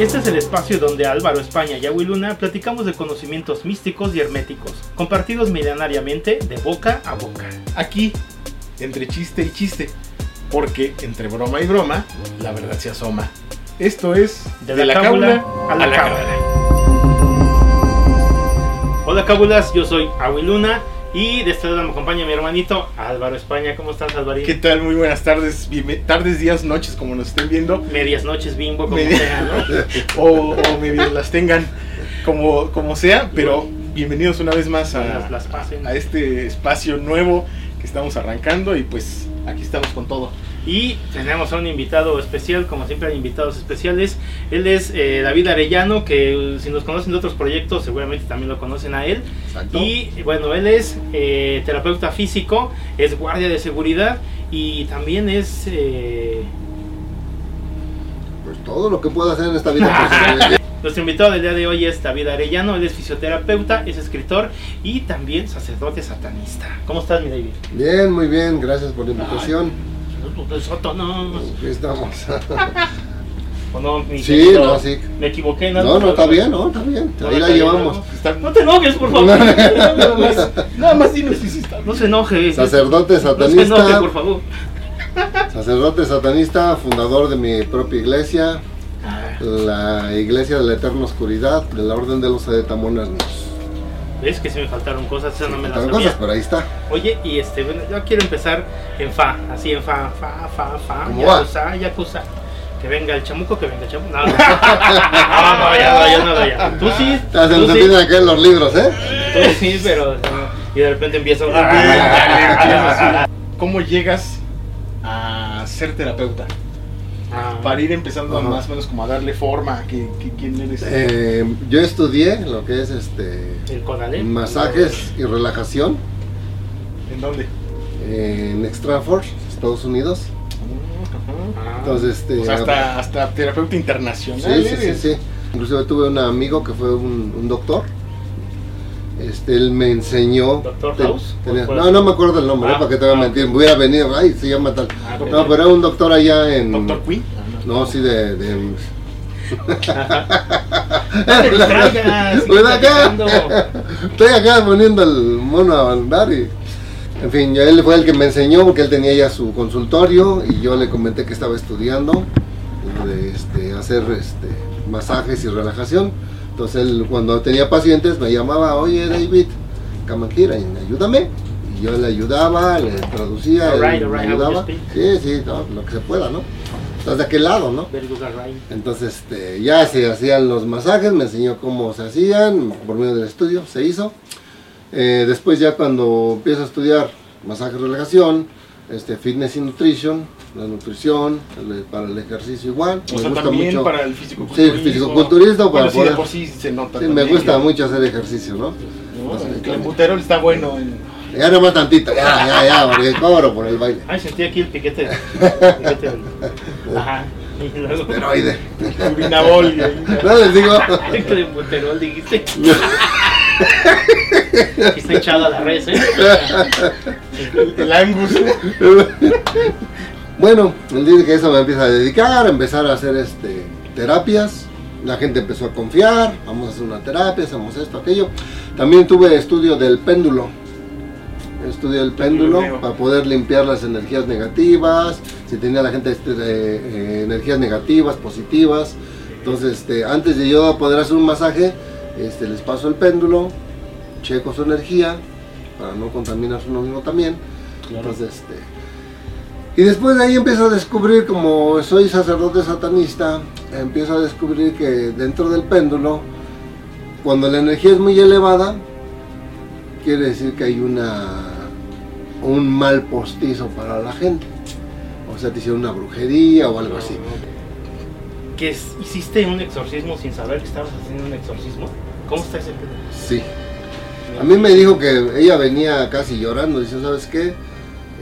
Este es el espacio donde Álvaro España y Agui Luna platicamos de conocimientos místicos y herméticos, compartidos milenariamente de boca a boca. Aquí, entre chiste y chiste, porque entre broma y broma, la verdad se asoma. Esto es De, la, cábula a la, cábala. Hola cábulas, yo soy Agui Luna y de este lado me acompaña mi hermanito Álvaro España. ¿Cómo estás, Alvarín? ¿Qué tal? Muy buenas tardes, tardes, días, noches, como nos estén viendo. Medias noches bimbo, como Media- sea, ¿no? o, o medio las tengan como, como sea, pero bienvenidos una vez más a este espacio nuevo que estamos arrancando y pues aquí estamos con todo. Y tenemos a un invitado especial, como siempre hay invitados especiales. Él es eh, David Arellano, que eh, si nos conocen de otros proyectos seguramente también lo conocen a él. Exacto. Y bueno, él es eh, terapeuta físico, es guardia de seguridad y también es... eh, Pues todo lo que puedo hacer en esta vida. nuestro invitado del día de hoy es David Arellano, él es fisioterapeuta, es escritor y también sacerdote satanista. ¿Cómo estás, mi David? bien, muy bien, gracias por la invitación. De Satanás. Aquí estamos. ¿O no, Sí, no, sí. Me equivoqué. No, no, está bien, no, está bien. No, Ahí la llevamos. No te enojes, por favor. nada más, nada más dinos si No se enoje. Sacerdote No se enoje, satanista, por favor. sacerdote satanista, fundador de mi propia iglesia, la Iglesia de la Eterna Oscuridad, de la Orden de los Adetamonernos. Ves que se me faltaron cosas, no me las sabía. cosas, pero ahí está. Oye, y este, bueno, yo quiero empezar en fa, así en fa, fa, fa, fa, yakuza, yakuza. Que venga el chamuco, que venga el chamuco. No, no, no, no, ya no, ya no, ya. Tú sí, se tú nos sí, empiezan a caer los libros, ¿eh? tú sí, pero... Y de repente empieza un... ¿Cómo llegas a ser terapeuta? Ah, Para ir empezando Ajá. más o menos como a darle forma a que, que- quién eres. Eh, yo estudié lo que es este el Conalep. masajes y relajación ¿En dónde? en Stratford, Estados Unidos. Ah, Entonces, este, O sea, hasta, hasta terapeuta internacional. Sí, sí, sí, sí. Inclusive tuve un amigo que fue un, un doctor. Este, él me enseñó. ¿Doctor House? tenía- ¿O fue- no, no me acuerdo el nombre, Ah, ¿eh? para que te voy a ah, mentir. Voy a venir, ay, se llama tal. Ah, No, pero era un doctor allá en. Doctor Queen. No, sí, de. de No acá. Estoy acá poniendo el mono a andar y. En fin, ya él fue el que me enseñó porque él tenía ya su consultorio y yo le comenté que estaba estudiando de este, hacer este, masajes y relajación. Entonces él cuando tenía pacientes me llamaba, oye David, and ayúdame. Y yo le ayudaba, le traducía, you ayudaba. Sí, sí, no, lo que se pueda, ¿no? Estás de aquel lado, ¿no? Entonces este, ya se hacían los masajes, me enseñó cómo se hacían por medio del estudio, se hizo. Eh, después ya cuando empiezo a estudiar masaje y relajación, este, fitness y nutrition, la nutrición, el- para el ejercicio igual. O sea, también para el físico Sí, fisicoculturismo, para Bueno, sí, de poder- por sí se nota. Sí, me gusta que- mucho hacer ejercicio, ¿no? ¿no? El clenbuterol está bueno. en- Ya nomás tantito, ya, ya, ya, porque cobro por el baile. Ay, sentí aquí el piquete. el piquete del- Ajá. Esteroide. Urinabol. No les digo. Ay, que de buterol dijiste. Aquí está echada la res, ¿eh? El Angus. Bueno, el día que eso me empieza a dedicar, a empezar a hacer este, terapias. La gente empezó a confiar, vamos a hacer una terapia, hacemos esto, aquello. También tuve estudio del péndulo. Estudio del péndulo para poder limpiar las energías negativas, si tenía la gente este, de, eh, energías negativas, positivas. Entonces, este, antes de yo poder hacer un masaje, este, les paso el péndulo, checo su energía, para no contaminarse uno mismo también. Entonces, este, y después de ahí empiezo a descubrir, como soy sacerdote satanista, empiezo a descubrir que dentro del péndulo, cuando la energía es muy elevada, quiere decir que hay una un mal postizo para la gente. O sea, te hicieron una brujería o algo así. Que hiciste un exorcismo sin saber que estabas haciendo un exorcismo. ¿Cómo está ese? Sí. A mí me dijo que ella venía casi llorando, dice, ¿sabes qué?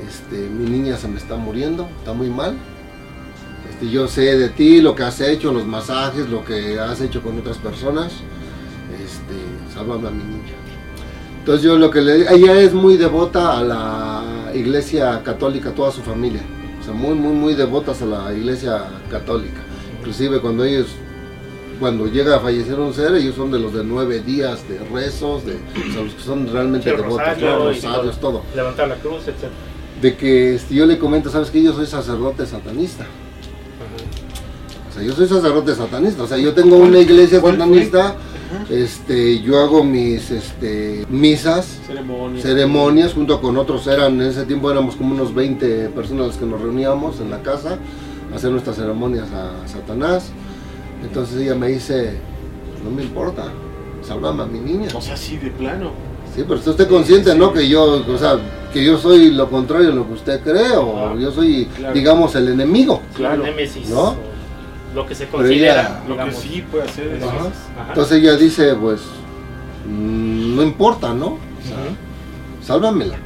Este, mi niña se me está muriendo, está muy mal. Este, yo sé de ti, lo que has hecho, los masajes, lo que has hecho con otras personas. Este, sálvame a mi niña. Entonces yo lo que le ella es muy devota a la iglesia católica, toda su familia. O sea, muy, muy, muy devotas a la iglesia católica. Inclusive cuando ellos cuando llega a fallecer un ser, ellos son de los de nueve días de rezos, de, o sea, los que son realmente Sí, devotos, rosario claro, y rosarios, todo. Levantar la cruz, etc. De que este, yo le comento, sabes que yo soy sacerdote satanista. O sea, yo soy sacerdote satanista. O sea, yo tengo una iglesia satanista. Este, yo hago mis este, misas, Ceremonia. ceremonias junto con otros. Eran en ese tiempo éramos como unos 20 personas las que nos reuníamos en la casa a hacer nuestras ceremonias a Satanás. Entonces ella me dice, no me importa, sálvame a mi niña. O sea, sí, de plano. Sí, pero usted consciente, ¿no? Que yo, o sea, que yo soy lo contrario de lo que usted cree, o Ajá. yo soy, Claro. digamos, el enemigo. Claro. Némesis. ¿No? Lo que se considera. ella- Lo que sí puede hacer es. Ajá. Ajá. Entonces ella dice, pues, mm, no importa, ¿no? O sea, sálvamela.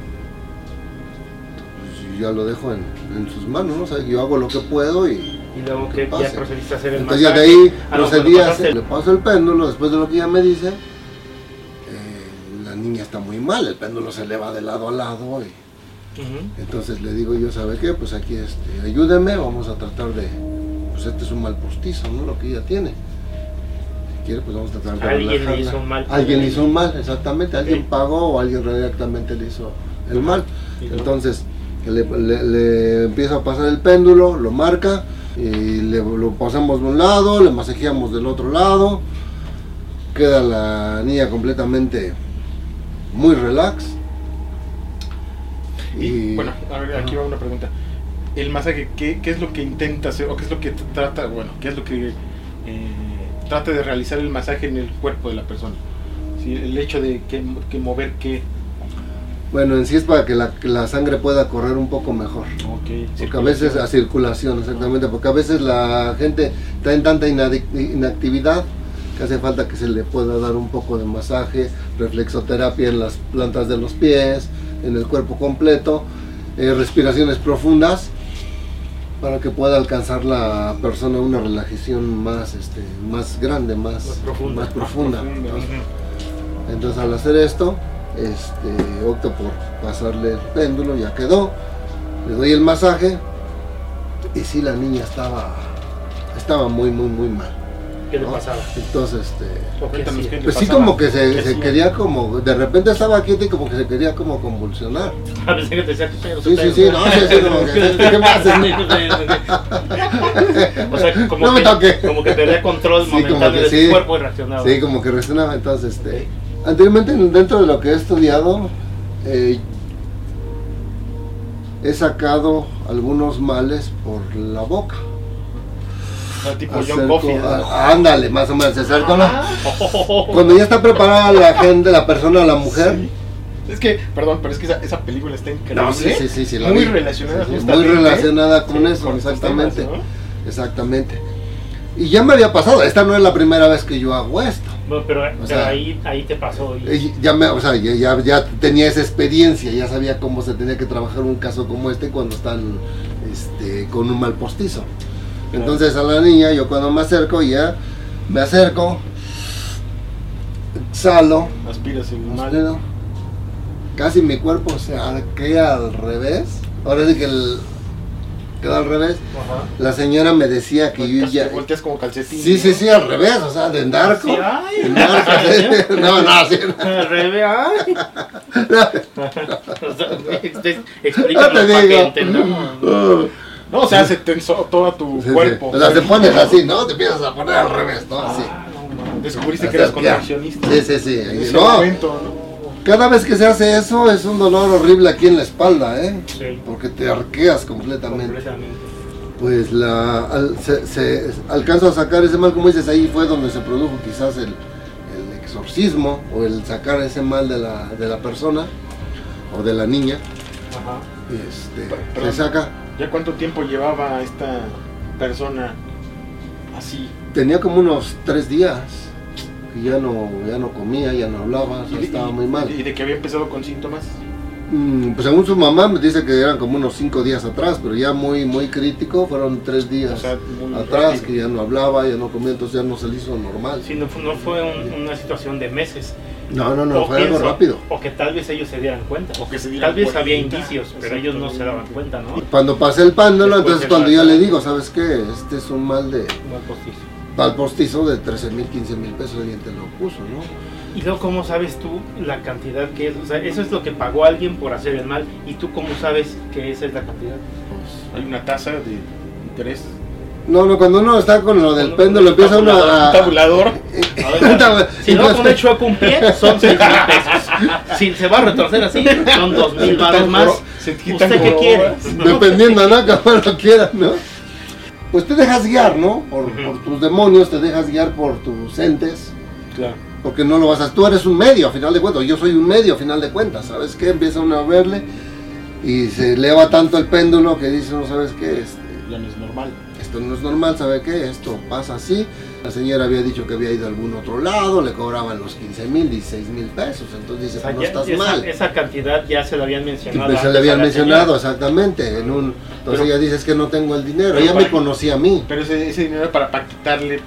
Pues yo ya lo dejo en, en sus manos, ¿no? O sea, yo hago lo que puedo y Y luego que ya procediste a hacer el entonces ya de ahí Ah, procedí a hacer, el- le paso el péndulo, después de lo que ella me dice, niña está muy mal, el péndulo se le va de lado a lado y. Entonces le digo yo, ¿sabe qué? Pues aquí este, ayúdeme, vamos a tratar de, pues este es un mal postizo, ¿no? Lo que ella tiene. Si quiere, pues vamos a tratar de Alguien le hizo un mal. Alguien le hizo un mal, exactamente. Alguien pagó o alguien directamente le hizo el mal. Entonces, le- le empieza a pasar el péndulo, lo marca, y le, lo pasamos de un lado, le masajeamos del otro lado. Queda la niña completamente muy relax. Y, bueno, a ver, aquí va una pregunta. El masaje, ¿qué, qué es lo que intenta hacer o qué es lo que trata, bueno, qué es lo que eh, trata de realizar el masaje en el cuerpo de la persona? Sí, el hecho de que, que mover qué. Bueno, en sí es para que la, la sangre pueda correr un poco mejor. Porque a veces a circulación, exactamente, porque a veces la gente está en tanta inactividad que hace falta que se le pueda dar un poco de masaje, reflexoterapia en las plantas de los pies, en el cuerpo completo, eh, respiraciones profundas para que pueda alcanzar la persona una relajación más, este, más grande, más, Más profunda. más profunda. profunda. Entonces, entonces al hacer esto, este, opto por pasarle el péndulo, ya quedó, le doy el masaje y sí la niña estaba, estaba muy muy muy mal. ¿Qué le pasaba? Entonces este, pues sí pasaba. como que se, quería como, de repente estaba quieta y como que se quería como convulsionar. Ah, pensé que te decía, "Pero Sí, sí, sí, no, sí, sí, como que, ¿qué pasa? O sea, como, No me que, toque. como que perdía control Sí, como momentáneo que de sí. su cuerpo y reaccionaba. Sí, como que resonaba. Entonces, este, anteriormente dentro de lo que he estudiado, eh, he sacado algunos males por la boca. Tipo John Coffey. ¿no? ándale, más o menos, se acerca, ¿no? Ah. Cuando ya está preparada la gente, la persona, la mujer, Sí. Es que, perdón, pero es que esa, esa película está increíble. No, sí, sí, sí, sí, la muy vi. relacionada Sí, sí, justamente muy relacionada con sí, eso, estos exactamente. temas, exactamente. Y ya me había pasado, esta no es la primera vez que yo hago esto. Bueno, pero, pero sea, ahí, ahí te pasó. y- Eh, Ya, me, o sea, ya, ya, ya tenía esa experiencia, ya sabía cómo se tenía que trabajar un caso como este cuando están este, con un mal postizo. Entonces a la niña, yo cuando me acerco, ya me acerco, exhalo, ¿no? Aspiras el mal. aspiro, casi mi cuerpo se arquea al revés. Ahora sí que el, queda al revés. Ajá. La señora me decía que yo ya... te volteas como calcetín. Sí, sí, ¿no? sí, al revés, o sea, de narco. Sí, ay. de narco, sí. No, no, sí. Al revés, ay. O sea, ex- Explícanos No te digo. No, o sea, se tensó todo tu Sí, sí. cuerpo. O sea, te pones así, ¿no? Te empiezas a poner al revés, ¿no? Así. Ah, no. Descubriste que eras contorsionista. Sí, sí, sí. En ese No, momento, ¿no? cada vez que se hace eso es un dolor horrible aquí en la espalda, ¿eh? Sí, Porque te arqueas completamente. completamente. Pues la, al- se, se alcanza a sacar ese mal, como dices, ahí fue donde se produjo quizás el, el exorcismo o el sacar ese mal de la, de la persona o de la niña. Ajá. Este, se saca. ¿Ya cuánto tiempo llevaba esta persona así? Tenía como unos tres días que ya no, ya no comía, ya no hablaba, o sea, Y- estaba y- muy mal. ¿Y de que había empezado con síntomas? Mm, Pues según su mamá me dice que eran como unos cinco días atrás, pero ya muy muy crítico, fueron tres días O sea, atrás rápido. que ya no hablaba, ya no comía, entonces ya no se le hizo normal. Sí, no, fu- no fue un- una situación de meses. No, no, no, O fue algo rápido. O que tal vez ellos se dieran cuenta. O que se dieran Tal vez cuenta. había indicios, pero ellos no se daban cuenta, ¿no? Cuando pasé el pándalo, Después entonces cuando yo le digo, ¿sabes qué? Este es un mal de, Mal postizo. al postizo de 13 mil, 15 mil pesos alguien te lo puso, ¿no? Y luego, ¿cómo sabes tú la cantidad que es? O sea, eso es lo que pagó alguien por hacer el mal. ¿Y tú cómo sabes que esa es la cantidad? Pues hay una tasa de interés. No, no, cuando uno está con lo del un- péndulo empieza uno Un a... tabulador. Si no pone chueco un pie, son 6 mil pesos. Si se va a retorcer así, son 2 mil baros más. ¿Usted qué quiere? Dependiendo, ¿no? Como lo quieras, ¿no? Pues te dejas guiar, ¿no? Por tus demonios, te dejas guiar por tus entes, Claro. porque no lo vas a... Tú eres un medio, a final de cuentas, yo soy un medio, a final de cuentas, ¿sabes qué? Empieza uno a verle y se eleva tanto el péndulo que dice, no sabes qué, este, Ya no es normal. esto no es normal, ¿sabe qué? Esto pasa así. La señora había dicho que había ido a algún otro lado, le cobraban los 15 mil, 16 mil pesos, entonces dice, O sea, pues no estás esa, mal. esa cantidad ya se la habían mencionado. pues se antes le a habían la mencionado, señora. exactamente. En un, entonces Pero- ella dice es que no tengo el dinero. Ella me conocía a mí. Pero ese, ese dinero era para, para quitarle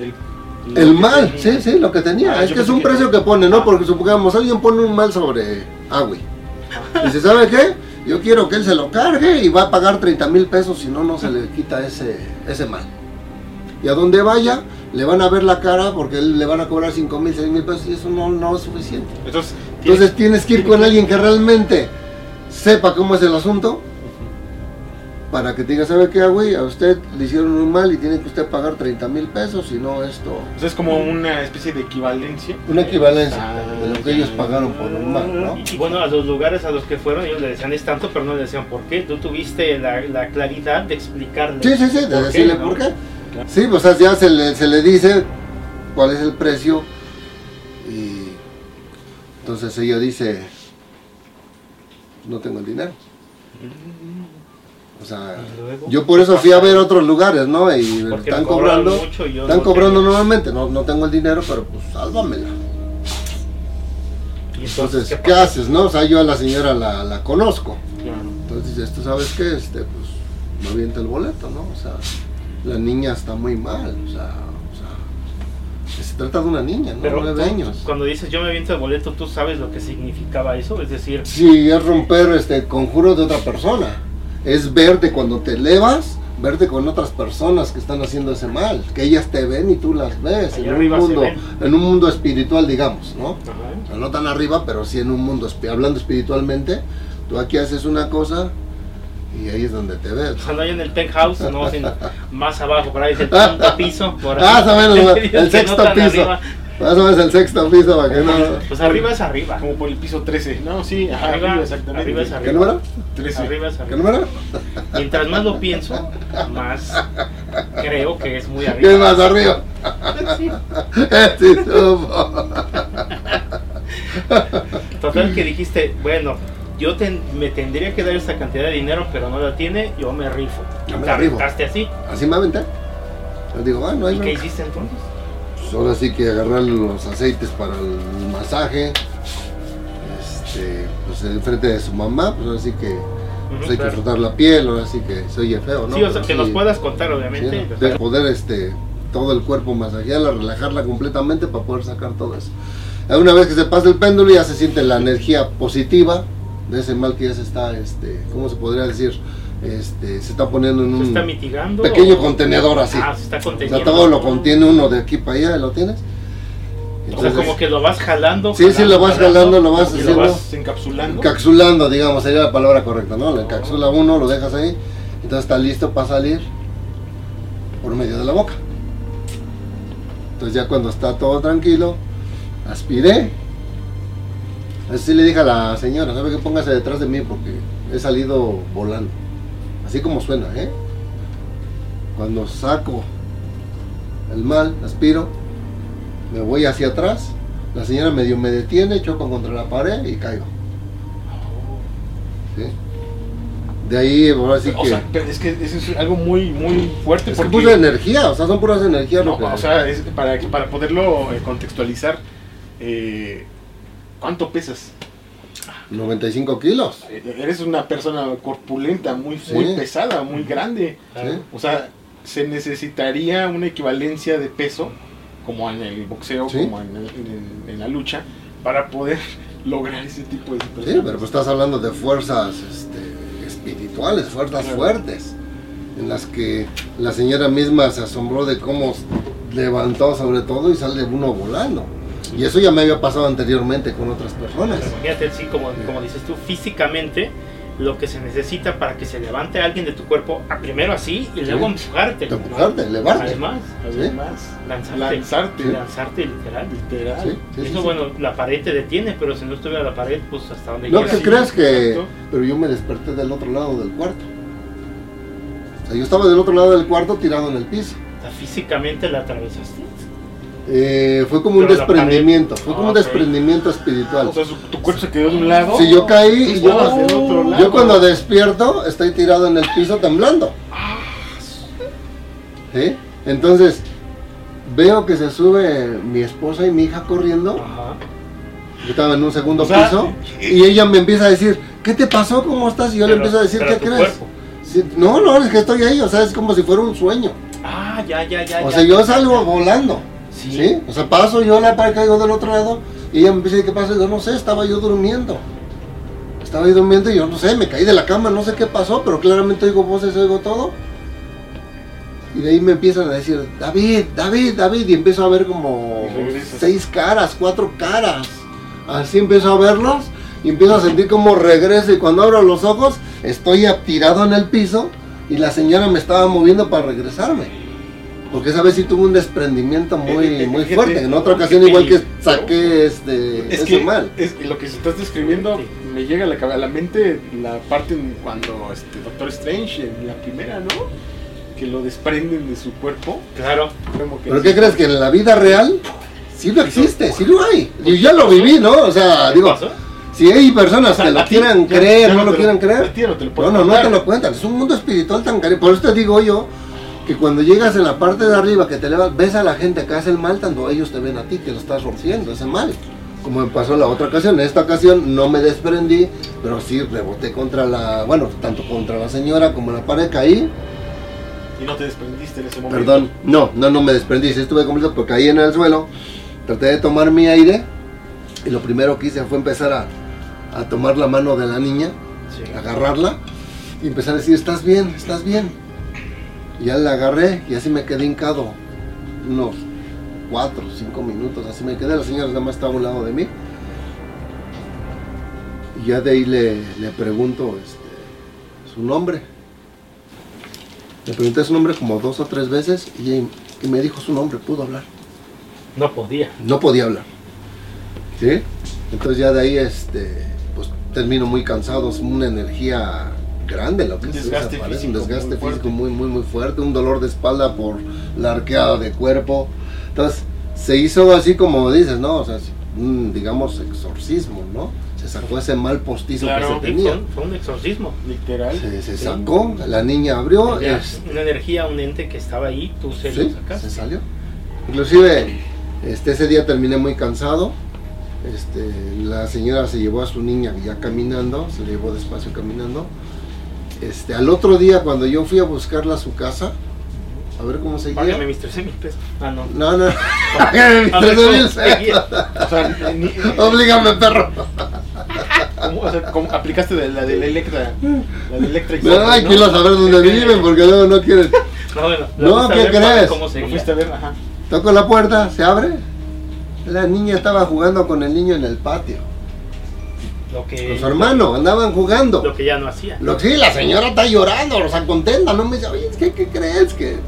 el, El mal, tenía. sí, sí, lo que tenía. Ah, es que es un precio que pone, Ah. ¿no? Porque supongamos, alguien pone un mal sobre Agui. Dice, ¿sabe qué? Yo quiero que él se lo cargue y va a pagar 30 mil pesos, si no, no se le quita ese, ese mal. Y a donde vaya, le van a ver la cara porque él le van a cobrar 5 mil, 6 mil pesos y eso no, no es suficiente. Entonces, Entonces tienes que ir con alguien que realmente sepa cómo es el asunto para que te diga, ¿sabe qué, güey? A usted le hicieron un mal y tiene que usted pagar 30 mil pesos, si no esto... sea, es como una especie de equivalencia. Una equivalencia Ah, de lo que ellos pagaron por un mal, ¿no? Y, bueno, a los lugares a los que fueron, ellos le decían es tanto, pero no le decían por qué. Tú tuviste la, la claridad de explicarle. Sí, sí, sí, de por qué, decirle ¿no? por qué. Sí, pues ya se le, se le dice cuál es el precio y entonces ella dice, no tengo el dinero. O sea, yo por eso fui a ver otros lugares, ¿no? Y Porque están cobrando, mucho están no cobrando tenía. nuevamente, no, no tengo el dinero, pero pues sálvamela. Y Entonces, ¿qué, haces, no? O sea, yo a la señora la, la conozco. Claro. Entonces ¿tú sabes qué? Este, pues, me avienta el boleto, ¿no? O sea, la niña está muy mal, o sea, o sea, se trata de una niña, ¿no? Pero Nueve tú, años. cuando dices yo me aviento el boleto, ¿tú sabes lo que significaba eso? Es decir, Sí, es romper este conjuro de otra persona. Es verte cuando te elevas, verte con otras personas que están haciendo ese mal, que ellas te ven y tú las ves Allá en un mundo, en un mundo espiritual, digamos, ¿no? No tan arriba, pero sí en un mundo, hablando espiritualmente, tú aquí haces una cosa y ahí es donde te ves. o sea, no hay en el penthouse, no, sino más abajo, por ahí es el quinto piso. Por ahí. Más o menos, el sexto piso. arriba. Más o menos el sexto piso para que no. Pues arriba es arriba. Como por el piso 13. No, sí, Arriba, arriba, exactamente. arriba es ¿Qué arriba. número? 13. Arriba es ¿Qué arriba. número? Mientras más lo pienso, más creo que es muy ¿Qué arriba. más arriba? Sí. Sí, supo. Total que dijiste, bueno, yo ten- me tendría que dar esta cantidad de dinero, pero no la tiene, yo me rifo. Yo me la rifo. así. Así me aventé. Yo digo, ah, no hay ¿Y qué hiciste entonces? Pues ahora sí que agarrar los aceites para el masaje. Este, pues enfrente de su mamá, pues ahora sí que pues hay claro. que frotar la piel, ahora sí que se oye feo, ¿no? Sí, o sea, Pero que nos sí, puedas contar, sí, obviamente. de poder este todo el cuerpo masajearla, relajarla completamente para poder sacar todo eso. Una vez que se pasa el péndulo ya se siente la energía positiva de ese mal que ya se está, este, ¿cómo se podría decir? Este, se está poniendo en ¿Se un está mitigando? pequeño o- contenedor así. Ah, se está o conteniendo. sea, todo lo contiene uno de aquí para allá, ¿lo tienes? O sea, Entonces, como que lo vas jalando. Sí, sí, lo vas jalando, lo vas Y lo haciendo. vas encapsulando. Encapsulando, digamos, sería la palabra correcta, ¿no? Le encapsula uno, lo dejas ahí, entonces está listo para salir por medio de la boca. Entonces ya cuando está todo tranquilo, aspiré. Así le dije a la señora, ¿sabe qué? Póngase detrás de mí porque he salido volando. Así como suena, ¿eh? Cuando saco el mal, aspiro, me voy hacia atrás, la señora medio me detiene, choco contra la pared y caigo. ¿sí? De ahí, ahora sí O que... sea, pero es que eso es algo muy, muy fuerte. es que porque, puse energía, o sea, son puras energías. no, que- o sea, es para, para poderlo eh, contextualizar, eh, ¿cuánto pesas? 95 kilos. Eh, Eres una persona corpulenta, muy, Sí. muy pesada, muy grande. Claro. ¿sí? O sea, se necesitaría una equivalencia de peso, como en el boxeo, Sí. como en, el- en- en la lucha, para poder lograr ese tipo de Sí, situaciones. pero pues estás hablando de fuerzas este, espirituales, fuerzas Claro. fuertes, en las que la señora misma se asombró de cómo levantado sobre todo y sale uno volando. Y eso ya me había pasado anteriormente con otras personas. Pero imagínate, sí, como, como dices tú, físicamente lo que se necesita para que se levante alguien de tu cuerpo, a primero así y luego empujarte. ¿no? Empujarte, elevarte. Además, Además, lanzarte. lanzarte. Lanzarte literal. Literal. Eso, bueno, la pared te detiene, pero si no estuviera la pared, pues hasta donde No. ¿qué crees que...? Pero yo me desperté del otro lado del cuarto. O sea, yo estaba del otro lado del cuarto tirado en el piso. Físicamente la atravesaste. Eh, fue como un Pero desprendimiento, fue como Ah, un desprendimiento espiritual. O sea, tu cuerpo se quedó de un lado. Si yo caí y yo, estabas del otro lado. yo cuando despierto estoy tirado en el piso temblando. ¿Sí? Entonces veo que se sube mi esposa y mi hija corriendo. Ajá. Yo estaba en un segundo O sea, piso y ella me empieza a decir, ¿qué te pasó? ¿Cómo estás? Y yo le empiezo a decir, ¿qué crees? Sí, no, no, es que estoy ahí, o sea, es como si fuera un sueño. Ah, ya, ya, ya. O ya, sea, yo ya, salgo ya. volando. Sí. ¿Sí? O sea, paso yo la para caigo del otro lado y ella me decir, ¿qué pasa? Yo no sé, estaba yo durmiendo. Estaba yo durmiendo y yo no sé, me caí de la cama, no sé qué pasó, pero claramente oigo voces, oigo todo. Y de ahí me empiezan a decir, David, David, David, y empiezo a ver como seis caras, cuatro caras. Así empiezo a verlos y empiezo a sentir como regreso y cuando abro los ojos estoy tirado en el piso y la señora me estaba moviendo para regresarme. Porque esa vez sí tuve un desprendimiento muy, Eh, eh, muy fíjate, fuerte. En otra ocasión igual que saqué este, Es ese que, mal. es que lo que se estás describiendo me llega a la, a la mente la parte en cuando este Doctor Strange en la primera, ¿no? Que lo desprenden de su cuerpo. Claro. Como que ¿Pero qué crees? Que en la vida real sí lo existe, sí lo hay. Y yo lo viví, ¿no? O sea, ¿Qué digo, pasó? si hay personas O sea, que lo quieran ya- creer, ya no lo quieran creer. no No, no, te lo cuentan. Es un mundo espiritual tan caro. Por eso te digo yo que cuando llegas en la parte de arriba, que te elevas, ves a la gente que hace el mal, tanto ellos te ven a ti que lo estás rompiendo, ese mal. Como me pasó la otra ocasión. En esta ocasión no me desprendí, pero sí reboté contra la, bueno, tanto contra la señora como la pared caí. Y no te desprendiste en ese momento. Perdón, no, no, no me desprendí, sí estuve completo porque caí en el suelo. Traté de tomar mi aire y lo primero que hice fue empezar a, a tomar la mano de la niña Sí. agarrarla y empezar a decir, estás bien, estás bien. Y ya la agarré y así me quedé hincado unos 4 o 5 minutos, así me quedé, la señora nada más estaba a un lado de mí. Y ya de ahí le, le pregunto este, su nombre. Le pregunté su nombre como dos o tres veces y, y me dijo su nombre, pudo hablar. No podía. No podía hablar. ¿Sí? Entonces ya de ahí este pues termino muy cansado, es una energía grande lo que Un desgaste físico un desgaste muy físico muy muy muy fuerte, un dolor de espalda por la arqueada de cuerpo. Entonces se hizo así como dices, ¿no? O sea, digamos exorcismo, ¿no? Se sacó ese mal postizo Claro. que se tenía. Fue, un exorcismo. Literal. Se, se Sí. sacó, la niña abrió, Ya, es- Una energía, un ente que estaba ahí, tú se Sí, lo sacaste. se salió. Inclusive, este, ese día terminé muy cansado. Este, la señora se llevó a su niña ya caminando, se la llevó despacio caminando. Este, al otro día, cuando yo fui a buscarla a su casa, a ver cómo seguía. Págame mis 13 mil pesos. Ah, no. No, no. Ver Tres cómo mil seguía. O sea, ni- Oblígame, perro. ¿cómo, o sea, cómo aplicaste de la de la Electra? La de Electra y No, hay ¿no? a saber dónde viven porque luego no quieren. No, bueno. No, ¿qué ver crees? ¿Cómo ¿Lo seguía. fuiste a ver? Ajá. Toco la puerta, se abre. La niña estaba jugando con el niño en el patio. Lo que, Con su hermano, andaban jugando. Lo que ya no hacía. Lo sí, la señora está llorando, o sea, contenta, no me dice, oye, que, ¿qué crees? Que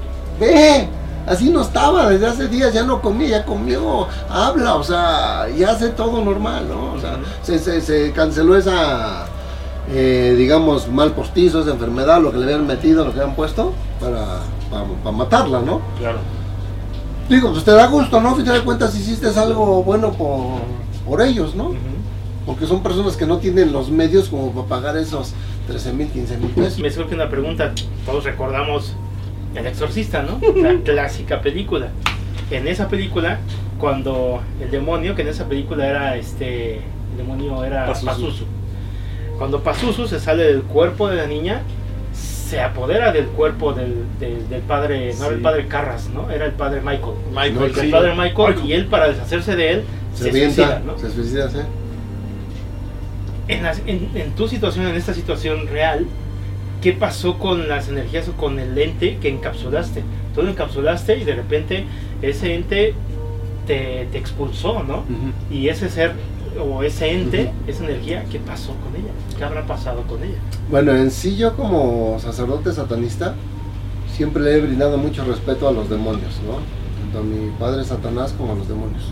ve, así no estaba, desde hace días ya no comía, ya comió, habla, o sea, ya hace todo normal, ¿no? O sea, se, se, se canceló esa, eh, digamos, mal postizo, esa enfermedad, lo que le habían metido, lo que habían puesto, para, para, para matarla, ¿no? Claro. Digo, pues te da gusto, ¿no? A final de cuentas hiciste algo bueno por, por ellos, ¿no? Porque son personas que no tienen los medios como para pagar esos 13 mil, 15 mil pesos. Me surge una pregunta. Todos recordamos El Exorcista, ¿no? La clásica película. En esa película, cuando el demonio, que en esa película era este. El demonio era Pazuzu. Pazuzu. Cuando Pazuzu se sale del cuerpo de la niña, se apodera del cuerpo del, del, del padre. No era el padre Carras, ¿no? Era el padre Michael. Michael, El sí. padre Michael, y él, para deshacerse de él, Se, suicida, ¿no? se suicida, sí. En, en- en tu situación, en esta situación real, ¿qué pasó con las energías o con el lente que encapsulaste? Tú lo encapsulaste y de repente ese ente te, te expulsó, ¿no? Y ese ser o ese ente, esa energía, ¿qué pasó con ella? ¿Qué habrá pasado con ella? Bueno, en sí yo como sacerdote satanista siempre le he brindado mucho respeto a los demonios, ¿no? Tanto a mi padre Satanás como a los demonios.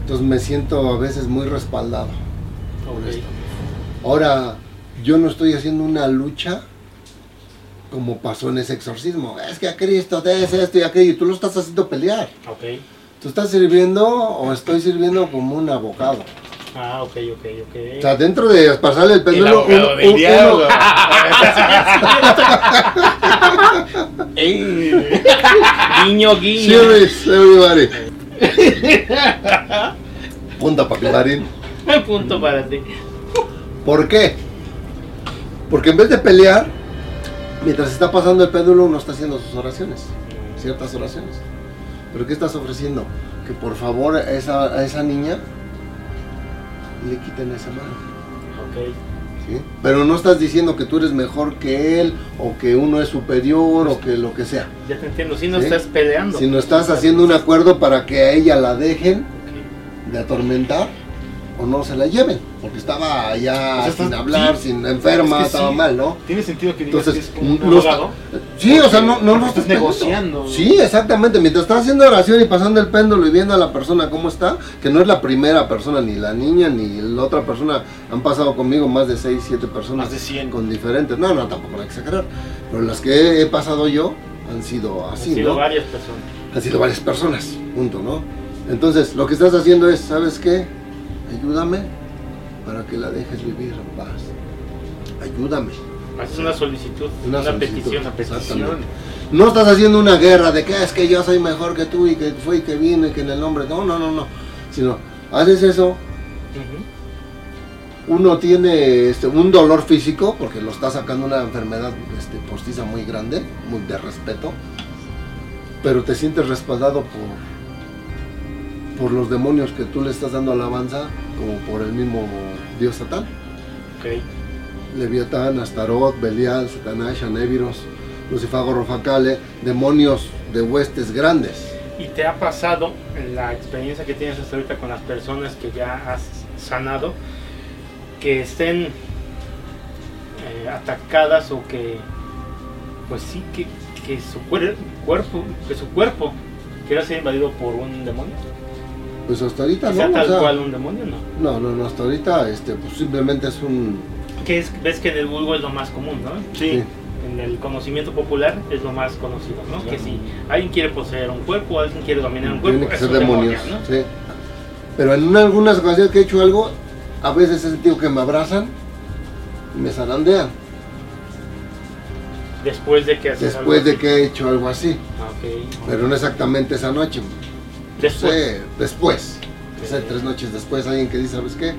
Entonces me siento a veces muy respaldado. Ahora, yo no estoy haciendo una lucha como pasó en ese exorcismo. Es que a Cristo te es esto y aquello y tú lo estás haciendo pelear. Ok. ¿Tú estás sirviendo o estoy sirviendo como un abogado? Ah, ok, ok, ok. O sea, dentro de pasarle el El péndulo, abogado un- del diablo. Guiño, guiño. Everybody. Punta Papilarín. Punto para ti. ¿Por qué? Porque en vez de pelear, mientras está pasando el péndulo, uno está haciendo sus oraciones, ciertas oraciones. ¿Pero qué estás ofreciendo? Que por favor a esa, a esa niña le quiten esa mano. Ok. ¿sí? Pero no estás diciendo que tú eres mejor que él, o que uno es superior, o que lo que sea. Ya te entiendo. Si no Sí. estás peleando. Si no estás haciendo un acuerdo para que a ella la dejen de atormentar o no se la lleven, porque estaba allá O sea, sin hablar, sí. sin enferma, Es que estaba sí. mal, ¿no? Tiene sentido que digas Entonces, que es como un abogado. Sí, o sea, no, no, no estás negociando. Sí, exactamente. Mientras estás haciendo oración y pasando el péndulo y viendo a la persona cómo está, que no es la primera persona, ni la niña, ni la otra persona, han pasado conmigo más de 6, 7 personas. Más de 100. Con diferentes. No, no, tampoco hay que exagerar. Pero las que he pasado yo han sido Han así, sido ¿no? varias personas. Han sido varias personas, punto, ¿no? Entonces, lo que estás haciendo es, ¿sabes qué? Ayúdame para que la dejes vivir en paz. Ayúdame. Haces una solicitud, Una una, solicitud, petición, una petición. No estás haciendo una guerra de que es que yo soy mejor que tú y que fui y que vino y que en el nombre. No, no, no, no. Sino, haces eso, uno tiene este, un dolor físico, porque lo está sacando una enfermedad este, postiza muy grande, muy de respeto, pero te sientes respaldado por, por los demonios que tú le estás dando alabanza, como por el mismo Dios Satán. Ok. Leviatán, Astaroth, Belial, Satanás, Anéviros, Lucifago, Rofacale, demonios de huestes grandes. ¿Y te ha pasado la experiencia que tienes hasta ahorita con las personas que ya has sanado que estén eh, atacadas o que pues sí que, que su cuer- cuerpo que su cuerpo quiera ser invadido por un demonio? Pues hasta ahorita Que sea no. o tal sea, cual un demonio, ¿no? no, no, no, hasta ahorita este, pues simplemente es un... Que es, ves que en el vulgo es lo más común, ¿no? Sí. En el conocimiento popular es lo más conocido, ¿no? Claro. Que si alguien quiere poseer un cuerpo, alguien quiere dominar un cuerpo, Tiene que es ser un demonio, demonios. ¿no? sí. Pero en una- algunas ocasiones que he hecho algo, a veces he sentido que me abrazan y me zarandean. Después de que haces algo Después de así. que he hecho algo así. Ah, ok. Pero no exactamente esa noche. Después. Sí, después. O sea, tres noches después alguien que dice, ¿sabes qué?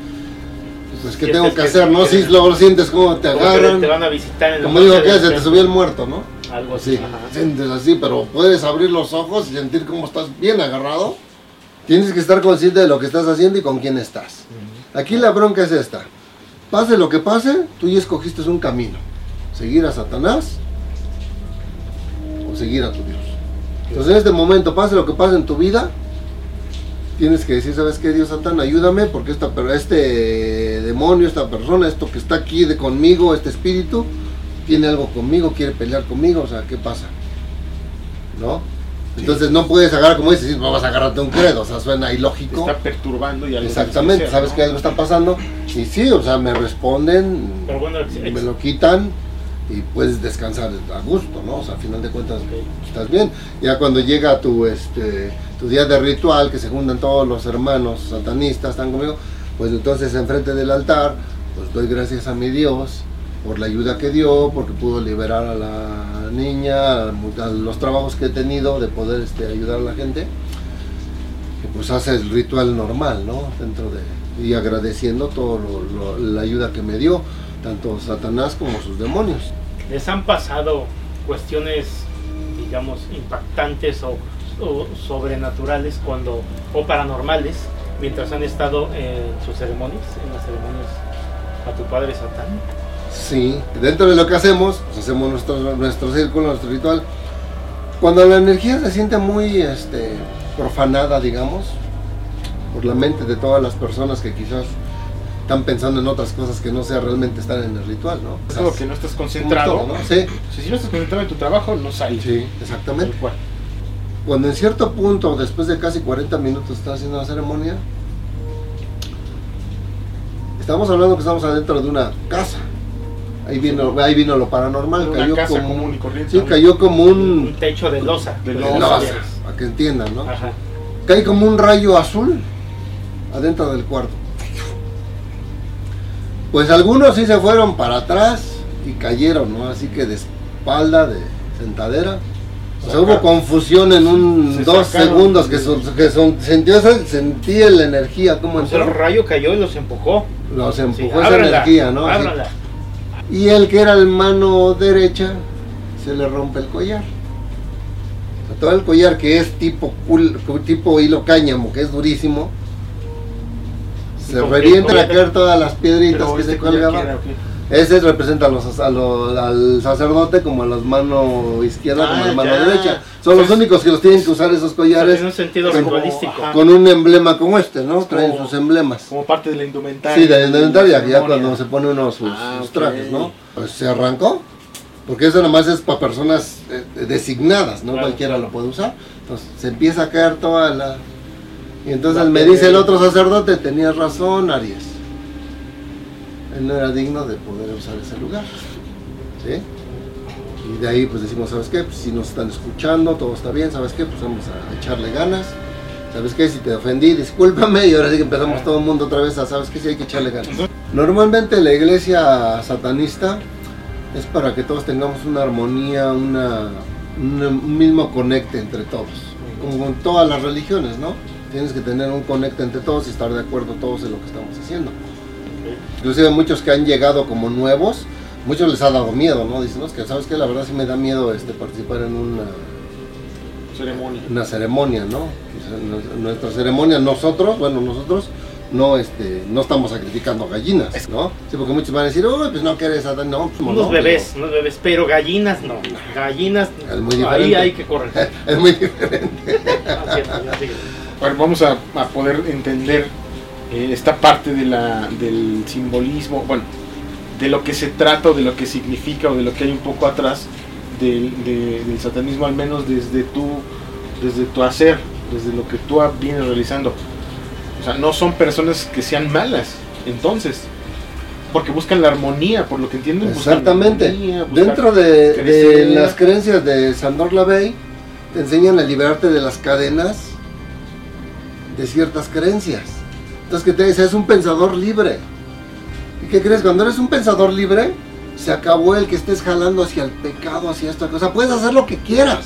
Pues qué tengo que que- hacer, ¿no? que- Si luego sientes cómo te Como que agarran. Te van a visitar en Como digo, ¿qué? del Se te subió el muerto, ¿no? Algo así. Sí, sientes así, pero puedes abrir los ojos y sentir cómo estás bien agarrado. Tienes que estar consciente de lo que estás haciendo y con quién estás. Aquí la bronca es esta. Pase lo que pase, tú ya escogiste un camino. Seguir a Satanás o seguir a tu Dios. Entonces en este momento, pase lo que pase en tu vida, tienes que decir, ¿sabes qué, Dios Satán? Ayúdame porque esta, este demonio, esta persona, esto que está aquí de conmigo, este espíritu, tiene algo conmigo, quiere pelear conmigo, o sea, ¿qué pasa? ¿No? Entonces no puedes agarrar, como dices, no vas a agarrarte un credo, o sea, suena ilógico. está perturbando y algo Exactamente, sabes hacer, que algo está pasando y sí, o sea, me responden, bueno, me lo quitan y puedes descansar a gusto, ¿no? O sea, al final de cuentas estás bien. Ya cuando llega tu este tu día de ritual, que se juntan todos los hermanos satanistas, están conmigo, pues entonces enfrente del altar, pues doy gracias a mi Dios por la ayuda que dio, porque pudo liberar a la niña, a los trabajos que he tenido de poder este, ayudar a la gente. Y pues hace el ritual normal, ¿no? Dentro de y agradeciendo todo la ayuda que me dio, tanto Satanás como sus demonios. les han pasado cuestiones, digamos, impactantes o, o sobrenaturales cuando o paranormales mientras han estado en sus ceremonias, en las ceremonias a tu padre Satán. Sí, dentro de lo que hacemos, pues hacemos nuestro, nuestro círculo, nuestro ritual. Cuando la energía se siente muy este, profanada, digamos, por la mente de todas las personas que quizás están pensando en otras cosas que no sea realmente estar en el ritual, ¿no? Es como que no estás concentrado. Todo, ¿no? Sí, Si no estás concentrado en tu trabajo, no sales. sí, exactamente. Cuando en cierto punto, después de casi 40 minutos, estás haciendo la ceremonia, estamos hablando que estamos adentro de una casa. Ahí vino, ahí vino lo paranormal, Una cayó casa como, común y corriente, sí, cayó como Un un techo de losa. De losa. no losa, para que entiendan, ¿no? Ajá. Cae como un rayo azul adentro del cuarto. Pues algunos sí se fueron para atrás y cayeron, ¿no? Así que de espalda, de sentadera. O sea, hubo confusión en un Se dos sacaron segundos que, son, que son, esa- sentí la energía como Pues el rayo cayó y los empujó. Los Sí, empujó esa energía, ¿no? Así. Y el que era el mano derecha se le rompe el collar. O sea, todo el collar que es tipo cul- tipo hilo cáñamo, que es durísimo, se ¿Con qué revientan a collar? caer todas las piedritas que este se colgaban. Ese representa a los, a los- al sacerdote como a las manos izquierda como a Ah, la mano ya. derecha. Son los Entonces- únicos que los tienen que usar esos collares tiene un sentido ritualístico. con un emblema como este, ¿no? Traen sus emblemas. Como parte de la indumentaria. Sí, de la indumentaria, ya ceremonia. cuando se pone uno sus, Ah, sus trajes, ¿no? Pues se arrancó, porque eso nada más es para personas eh, designadas, no Claro, cualquiera claro. lo puede usar. Entonces se empieza a caer toda la... Y entonces me dice el otro sacerdote, tenías razón, Aries. Él no era digno de poder usar ese lugar. ¿Sí? Y de ahí pues decimos, ¿sabes qué? Pues si nos están escuchando, todo está bien, ¿sabes qué? Pues vamos a echarle ganas. ¿Sabes qué? Si te ofendí, discúlpame. Y ahora sí que empezamos todo el mundo otra vez a, ¿sabes qué? Si hay que echarle ganas. Normalmente la iglesia satanista es para que todos tengamos una armonía, una, una- un mismo conecte entre todos. Como con todas las religiones, ¿no? Tienes que tener un conecte entre todos y estar de acuerdo todos en lo que estamos haciendo. Inclusive muchos que han llegado como nuevos, muchos les ha dado miedo, ¿no? Dicen, no, es que sabes que la verdad sí me da miedo este, participar en una, Ceremonia. una ceremonia, ¿no? Nuestra ceremonia, nosotros, bueno, nosotros no, este, no estamos sacrificando gallinas, ¿no? Sí, porque muchos van a decir, uy, pues no quieres, no, pues, Unos no, bebés, unos bebés, pero gallinas no. Gallinas, Es muy ahí hay que corregir. pero- Es muy diferente. Ah, cierto, ya sigue. Ver, vamos a, a poder entender eh, esta parte de la, del simbolismo, bueno, de lo que se trata o de lo que significa o de lo que hay un poco atrás del, de- del satanismo, al menos desde tu, desde tu hacer, desde lo que tú vienes realizando. O sea, no son personas que sean malas, entonces, porque buscan la armonía, por lo que la Exactamente. armonía, Dentro de, de las creencias de Sandor Lavey, te enseñan a liberarte de las cadenas de ciertas creencias. Entonces, que te dice, es un pensador libre. ¿Y qué crees? Cuando eres un pensador libre, se acabó el que estés jalando hacia el pecado, hacia esta cosa. Puedes hacer lo que quieras.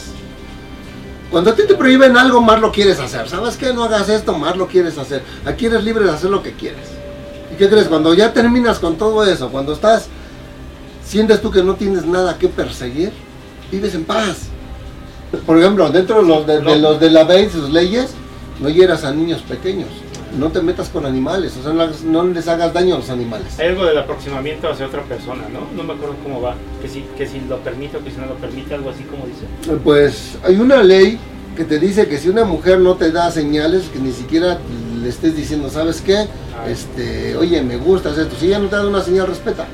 Cuando a ti te prohíben algo, más lo quieres hacer. ¿Sabes qué? No hagas esto, más lo quieres hacer. Aquí eres libre de hacer lo que quieres. ¿Y qué crees? Cuando ya terminas con todo eso, cuando estás, sientes tú que no tienes nada que perseguir, vives en paz. Por ejemplo, dentro de los de, de los de la ley, sus leyes, no hieras a niños pequeños. No te metas con animales, o sea, no, les hagas daño a los animales. Hay algo del aproximamiento hacia otra persona, ¿no? No me acuerdo cómo va. Que si, que si lo permite o que si no lo permite, algo así como dice. Pues hay una ley que te dice que si una mujer no te da señales, que ni siquiera le estés diciendo, ¿sabes qué? Ah. Este, oye, me gustas esto. Si ella no te da una señal, respeta.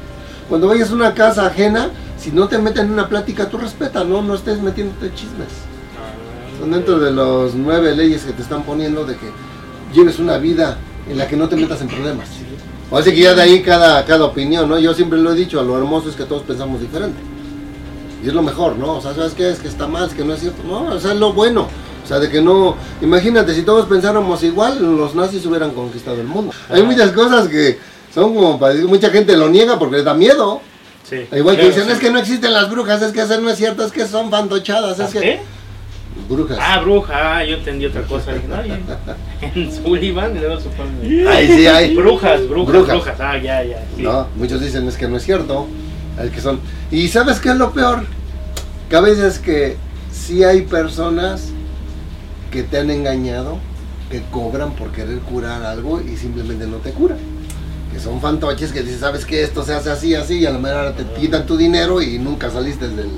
Cuando vayas a una casa ajena, si no te meten en una plática, tú respeta, ¿no? No estés metiéndote chismes. Son dentro de los nueve leyes que te están poniendo de que lleves una vida en la que no te metas en problemas. O así que ya de ahí cada, cada opinión, ¿no? Yo siempre lo he dicho, lo hermoso es que todos pensamos diferente. Y es lo mejor, ¿no? O sea, ¿sabes qué? Es que está mal, es que no es cierto. No, o sea, es lo bueno. O sea, de que no... Imagínate, si todos pensáramos igual, los nazis hubieran conquistado el mundo. Hay muchas cosas que son como para decir, mucha gente lo niega porque les da miedo. Sí. Igual que dicen, sí. es que no existen las brujas, es que eso no es cierto, es que son fantochadas, es que... ¿Qué? Brujas. Ah, bruja, ah, yo entendí otra cosa. Dije, no, en Sullivan luego supone. Ahí sí hay. Brujas, brujas, Brujas. brujas, Ah, ya, ya. sí. No, muchos dicen es que no es cierto. El que son. Y sabes qué es lo peor? Que a veces que sí hay personas que te han engañado, que cobran por querer curar algo y simplemente no te curan. Que son fantoches que dicen, sabes que esto se hace así, así, y a la mera hora te quitan tu dinero y nunca saliste del,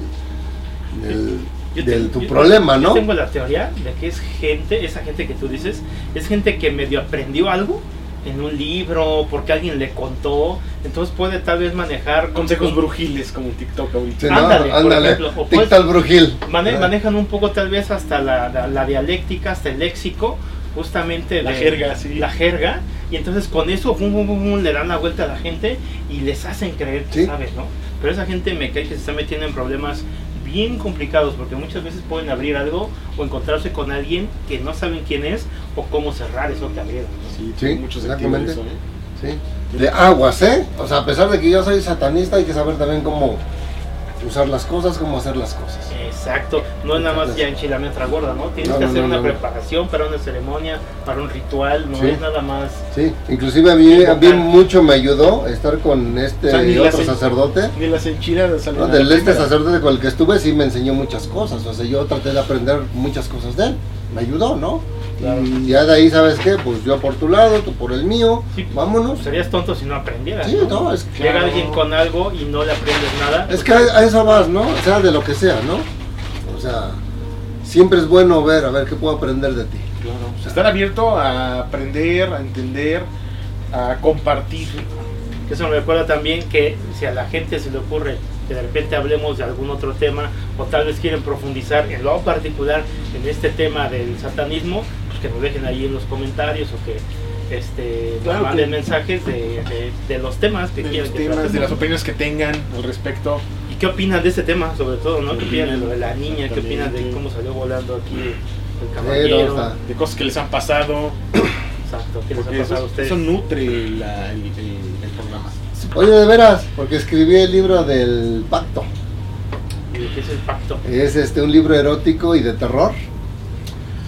del, Yo de tengo- tu yo- problema, Yo ¿no? tengo la teoría de que es gente, esa gente que tú dices, es gente que medio aprendió algo en un libro, porque alguien le contó, entonces puede tal vez manejar Consejos un- brujiles como TikTok ahorita. Sí, ¿no? Ándale, por Ándale. ejemplo, TikTok brujil. Mane- Ah. manejan un poco tal vez hasta la, la- la dialéctica, hasta el léxico, justamente La de- jerga, sí. La jerga, y entonces con eso pum, pum, pum, pum, le dan la vuelta a la gente y les hacen creer Sí. sabes, ¿no? Pero esa gente me cae que se está metiendo en problemas bien complicados porque muchas veces pueden abrir algo o encontrarse con alguien que no saben quién es o cómo cerrar eso que abrieron. ¿no? Sí, Sí, tiene mucho sentido exactamente. eso, ¿eh? Sí. De aguas, ¿eh? O sea, a pesar de que yo soy satanista, hay que saber también cómo usar las cosas, cómo hacer las cosas. Exacto, no es nada más ya enchilarme otra gorda, ¿no? Tienes No, que no, hacer no, una preparación para una ceremonia, para un ritual, no Sí. es nada más Sí, inclusive a mí, a mí mucho me ayudó estar con este O sea, otro en- sacerdote. Ni las enchiladas ¿no? Del este sacerdote con el que estuve sí me enseñó muchas cosas. O sea, yo traté de aprender muchas cosas de él. Me ayudó, ¿no? Claro. Y ya de ahí, ¿sabes qué? Pues yo por tu lado, tú por el mío. Sí. Vámonos. Serías tonto si no aprendieras. Sí, ¿no? no, es, Llega Claro. alguien con algo y no le aprendes nada. es que a, a eso vas, ¿no? O sea, de lo que sea, ¿no? O sea, siempre es bueno ver, a ver qué puedo aprender de ti. Claro. O sea, estar abierto a aprender, a entender, a compartir. Que Eso me recuerda también que si a la gente se le ocurre que de repente hablemos de algún otro tema o tal vez quieren profundizar en lo particular en este tema del satanismo, pues que nos dejen ahí en los comentarios o que este, Claro nos manden que- mensajes de, de- de los temas que De quieren los que temas, de las opiniones que tengan al respecto. ¿Y qué opinan de este tema, sobre todo, no? ¿Qué opinan de lo de la niña? ¿Qué opinan de cómo salió volando aquí el Sí, caballero? de cosas que les han pasado. Exacto, ¿qué les ha pasado a eso, ustedes? eso nutre la- el. Oye, de veras, porque escribí el libro del pacto. ¿Y de ¿Qué es el pacto? Es este un libro erótico y de terror.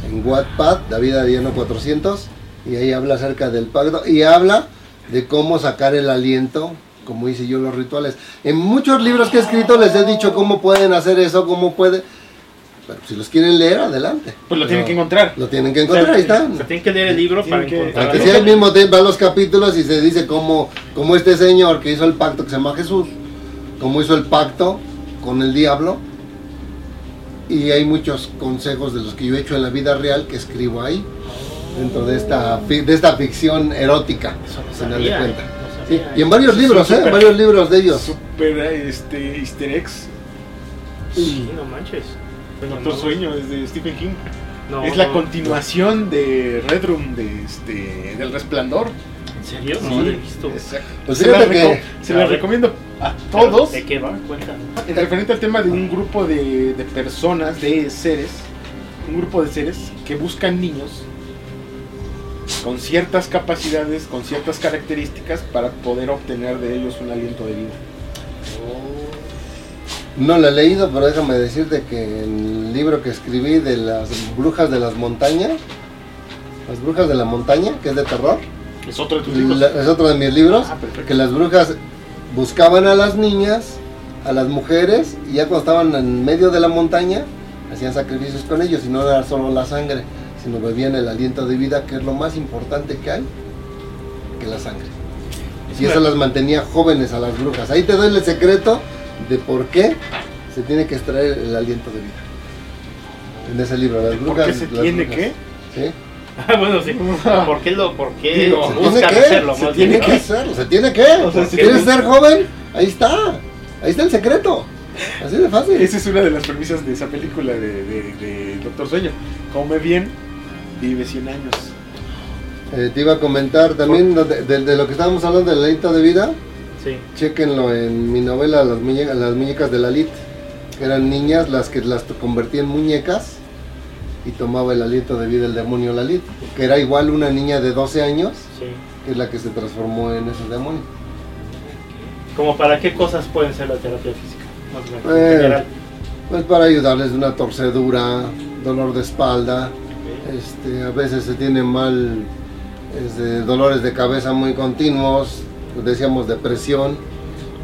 En Wattpad, David Ariano 400. Y ahí habla acerca del pacto. Y habla de cómo sacar el aliento, como hice yo los rituales. En muchos libros que he escrito les he dicho cómo pueden hacer eso, cómo puede. Pero si los quieren leer, adelante. Pues lo Pero tienen que encontrar. Lo tienen que encontrar, ahí está. O sea, tienen que leer el libro para que- encontrar. Porque si al mismo tiempo van los capítulos y se dice cómo, cómo este señor que hizo el pacto, que se llama Jesús, cómo hizo el pacto con el diablo. Y hay muchos consejos de los que yo he hecho en la vida real que escribo ahí, dentro de esta, de esta ficción erótica. Sí, sabía. y en varios libros, ¿eh? súper- En varios libros de ellos. Super este, easter eggs. Sí, no manches. Doctor no. Sueño es de Stephen King. No, es la no. continuación de Red Room de este, del Resplandor. ¿En serio? No lo he visto. Exacto. Pues se la, reco- se la recomiendo a todos. ¿De qué va? Cuéntanos. En referente al tema de un grupo de, de personas, de seres, un grupo de seres que buscan niños con ciertas capacidades, con ciertas características para poder obtener de ellos un aliento de vida. No lo he leído, pero déjame decirte que el libro que escribí de las brujas de las montañas, las brujas de la montaña, que es de terror, Es otro de tus libros. La- es otro de mis libros, Ah, que las brujas buscaban a las niñas, a las mujeres, y ya cuando estaban en medio de la montaña, hacían sacrificios con ellos, y no era solo la sangre, sino bebían el aliento de vida, que es lo más importante que hay, que la sangre. Y eso las mantenía jóvenes a las brujas. Ahí te doy el secreto de por qué se tiene que extraer el aliento de vida. En ese libro, las ¿Por brujas. qué se tiene brujas. que? Sí. Ah, bueno, sí. ¿Por qué lo, por qué Digo, Se tiene buscan que, hacerlo? se tiene bien, que ¿no? hacerlo, se tiene que. O sea, si quieres ser joven, ahí está. Ahí está el secreto. Así de fácil. Esa es una de las premisas de esa película de, de- de Doctor Sueño. Come bien, vive 100 años. Eh, te iba a comentar también de, de- de lo que estábamos hablando del aliento de vida. Sí. Chequenlo en mi novela Las, muñe- las muñecas de Lalit. Eran niñas las que las convertía en muñecas y tomaba el aliento de vida el demonio Lalit. Que era igual una niña de 12 años, Sí. que es la que se transformó en ese demonio. ¿Como para qué cosas pueden ser la terapia física? Más o menos, en Eh, general. Pues para ayudarles de una torcedura, dolor de espalda. Este, a veces se tiene mal este, dolores de cabeza muy continuos, decíamos depresión.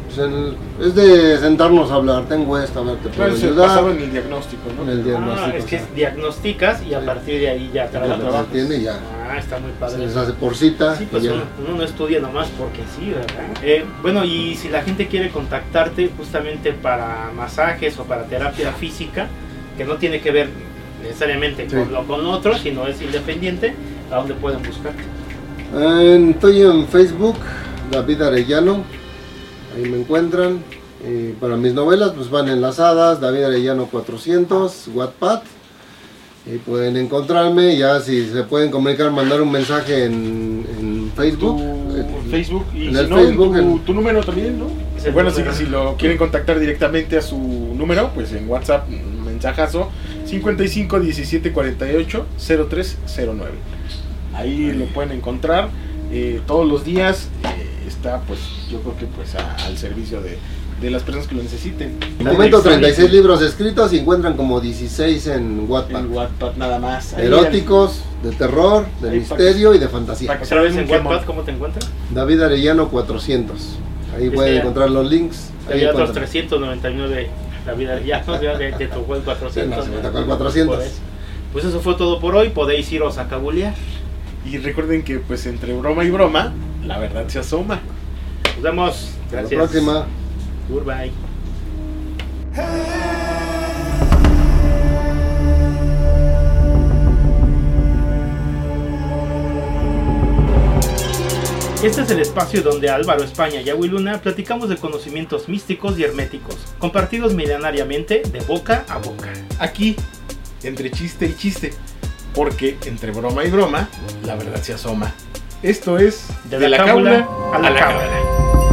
Pues el- es de sentarnos a hablar, tengo esto, a ver, te puedo Claro, se ayudar. en el diagnóstico, ¿no? En el Ah, diagnóstico. es que o sea, diagnosticas y a Sí. partir de ahí ya ya trabajas. lo tiene y ya. Ah, está muy Se padre. les hace por cita Sí, pues uno, uno no estudia nomás porque sí, ¿verdad? Eh, bueno, y si la gente quiere contactarte justamente para masajes o para terapia física, que no tiene que ver necesariamente Sí. con lo con otro, sino es independiente, ¿a dónde pueden buscar? En- Estoy en Facebook, David Arellano, ahí me encuentran. Y para mis novelas pues van enlazadas, David Arellano 400, Wattpad. Y pueden encontrarme, ya si se pueden comunicar, mandar un mensaje en, en Facebook. tu eh, Facebook y en si el no, Facebook, tu, en- tu número también, ¿no? El bueno, si, número. si lo quieren contactar directamente a su número, pues en WhatsApp, un mensajazo 55 17 48 0309. Ahí lo pueden encontrar eh, todos los días. Está, pues, yo creo que pues a- al servicio de, de las personas que lo necesiten. De momento 36 libros escritos y encuentran como 16 en Wattpad. En WhatsApp nada más. Ahí Eróticos, de terror, de Ahí misterio y de para fantasía. que ¿Otra vez en. Wattpad cómo te encuentras? David Arellano 400. Ahí Este, pueden encontrar los links. Ahí Había otros encuentran. 399 la vida ya no ya te, te tocó el 400. Sí, no, tocó el 400. Por eso. Pues eso fue todo por hoy, podéis iros a cabulear. Y recuerden que pues entre broma y broma, la verdad se asoma. Nos vemos. Hasta la Gracias. próxima. Goodbye. Este es el espacio donde Álvaro España y Agui Luna platicamos de conocimientos místicos y herméticos, compartidos milenariamente de boca a boca. Aquí, entre chiste y chiste. Porque entre broma y broma, la verdad se asoma. Esto es De la cábula a la cábala.